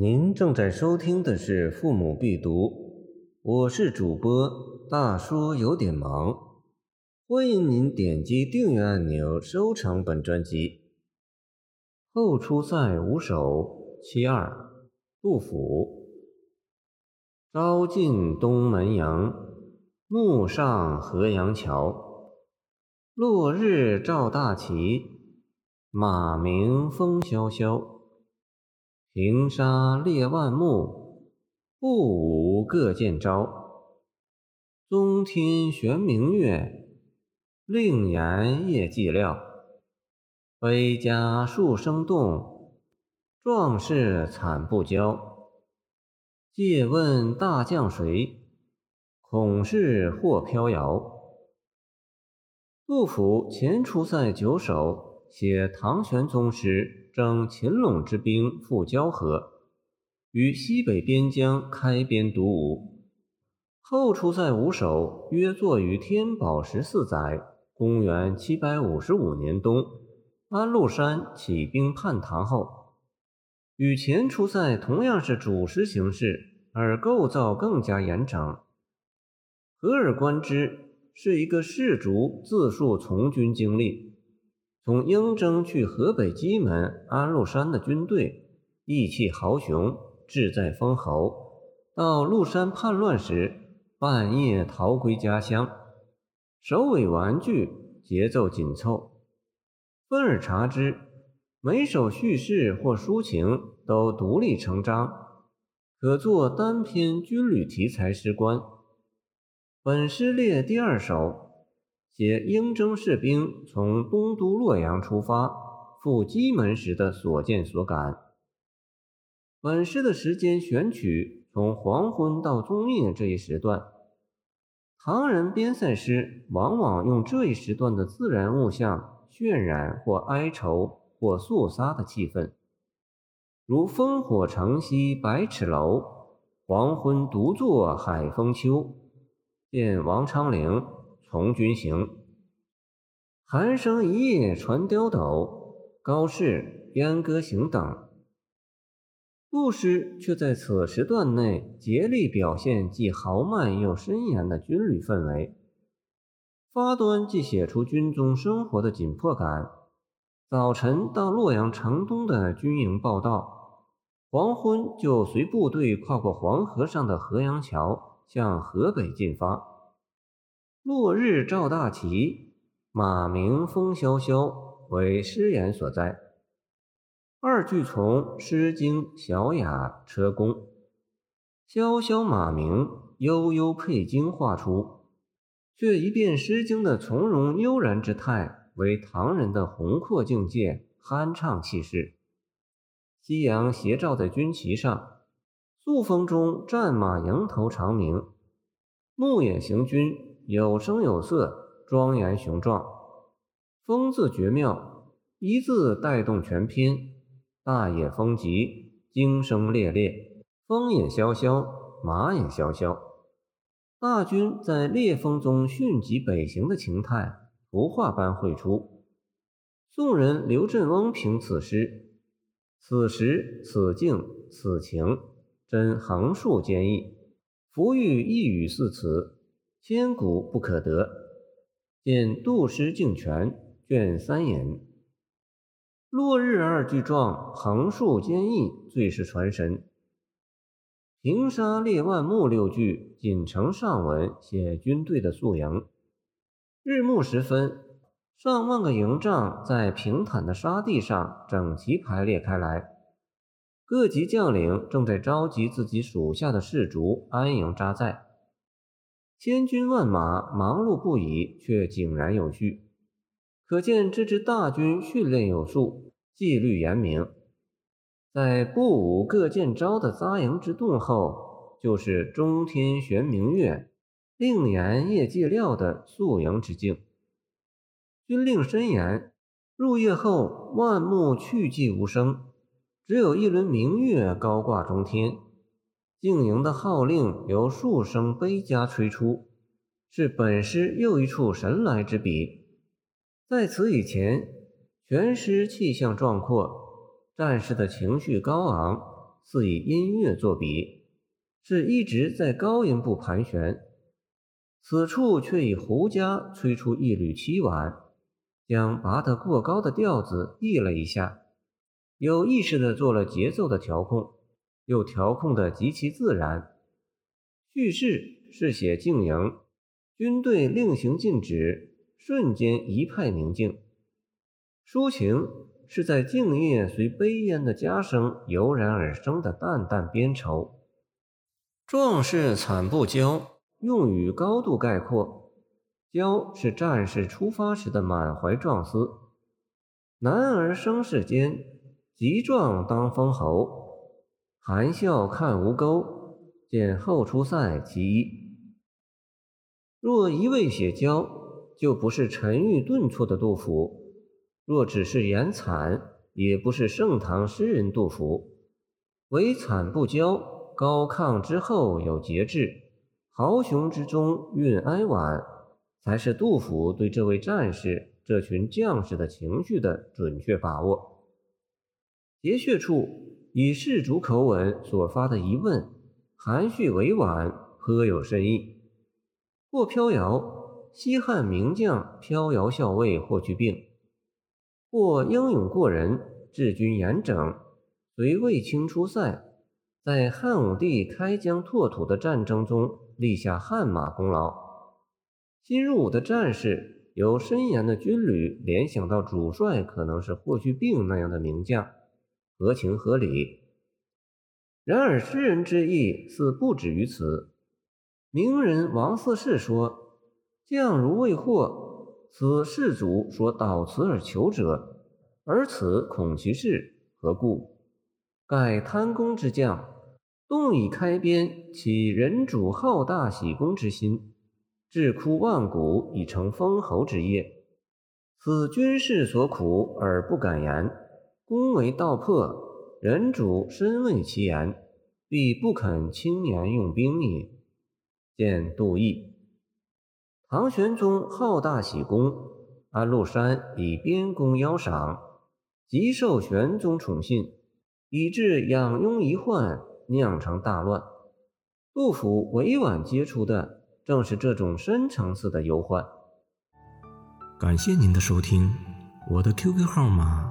您正在收听的是《父母必读》，我是主播大叔，有点忙。欢迎您点击订阅按钮，收藏本专辑。后出塞五首其二，杜甫。朝进东门阳，暮上河阳桥。落日照大旗，马鸣风萧萧。平沙列万木，不舞各见招。中天悬明月，令言夜寂寥。悲家数声动，壮士惨不骄。借问大将谁？恐是或飘摇。杜甫前出塞九首，写唐玄宗时。征秦陇之兵赴交河，于西北边疆开边独武。后出塞五首约作于天宝十四载（公元755年冬），安禄山起兵叛唐后，与前出塞同样是主食形式，而构造更加严整。合而观之，是一个士卒自述从军经历。从应征去河北荆门安禄山的军队，意气豪雄，志在封侯；到禄山叛乱时，半夜逃归家乡，首尾完句，节奏紧凑。分而察之，每首叙事或抒情都独立成章，可作单篇军旅题材诗观。本诗列第二首。写应征士兵从东都洛阳出发赴蓟门时的所见所感。本诗的时间选取从黄昏到中夜这一时段。唐人边塞诗往往用这一时段的自然物象渲染或哀愁或肃杀的气氛，如“烽火城西百尺楼，黄昏独坐海风秋”。见王昌龄。从军行，寒声一夜传刁斗，高适燕歌行等。故事却在此时段内竭力表现既豪迈又森严的军旅氛围。发端即写出军中生活的紧迫感。早晨到洛阳城东的军营报道，黄昏就随部队跨过黄河上的河阳桥，向河北进发。落日照大旗，马鸣风萧萧，为诗言所在。二句从《诗经·小雅·车公》，萧萧马鸣，悠悠佩经画出，却一变《诗经》的从容悠然之态，为唐人的宏阔境界、酣畅气势。夕阳斜照在军旗上，素风中战马迎头长鸣，牧野行军。有声有色，庄严雄壮。风字绝妙，一字带动全篇。大野风急，惊声烈烈，风也萧萧，马也萧萧。大军在烈风中迅疾北行的情态，图画般绘出。宋人刘振翁评此诗：此时此境此情，真横竖兼异，浮玉一语四词。千古不可得。见《杜诗敬全》卷三言。落日二句状，横竖兼异，最是传神。平沙列万木六句，仅承上文，写军队的宿营。日暮时分，上万个营帐在平坦的沙地上整齐排列开来，各级将领正在召集自己属下的士卒安营扎寨。千军万马忙碌不已，却井然有序，可见这支大军训练有素，纪律严明。在布武各见招的扎营之动后，就是中天悬明月，令言夜寂寥的宿营之境。军令森严，入夜后万木去寂无声，只有一轮明月高挂中天。静营的号令由数声悲家吹出，是本诗又一处神来之笔。在此以前，全诗气象壮阔，战士的情绪高昂，似以音乐作比，是一直在高音部盘旋。此处却以胡笳吹出一缕凄婉，将拔得过高的调子抑了一下，有意识地做了节奏的调控，又调控得极其自然。叙事是写静营，军队令行禁止，瞬间一派宁静；抒情是在静夜随悲咽的家声油然而生的淡淡边愁。壮士惨不骄。用语高度概括，骄是战士出发时的满怀壮思。男儿生世间，极壮当封侯。含笑看吴钩，见后出塞其一。若一味写娇，就不是沉郁顿挫的杜甫；若只是言惨，也不是盛唐诗人杜甫。唯惨不骄，高亢之后有节制。豪雄之中蕴哀婉，才是杜甫对这位战士、这群将士的情绪的准确把握。节穴处以士主口吻所发的疑问，含蓄委婉，颇有深意。或飘摇，西汉名将飘摇校尉霍去病；或英勇过人，治军严整，随卫青出塞，在汉武帝开疆拓土的战争中。立下汗马功劳。新入伍的战士由森严的军旅联想到主帅可能是霍去病那样的名将，合情合理。然而诗人之意似不止于此。名人王四世说：“将如未获，此士卒所导辞而求者，而此恐其事，何故？盖贪功之将。”动以开边，起人主好大喜功之心，至枯万古以成封侯之业。此军士所苦而不敢言，功为道破，人主深畏其言，必不肯轻言用兵也。见杜毅。唐玄宗好大喜功，安禄山以边功邀赏，极受玄宗宠信，以致养庸遗患。酿成大乱，杜甫委婉接出的正是这种深层次的忧患。感谢您的收听，我的 QQ 号码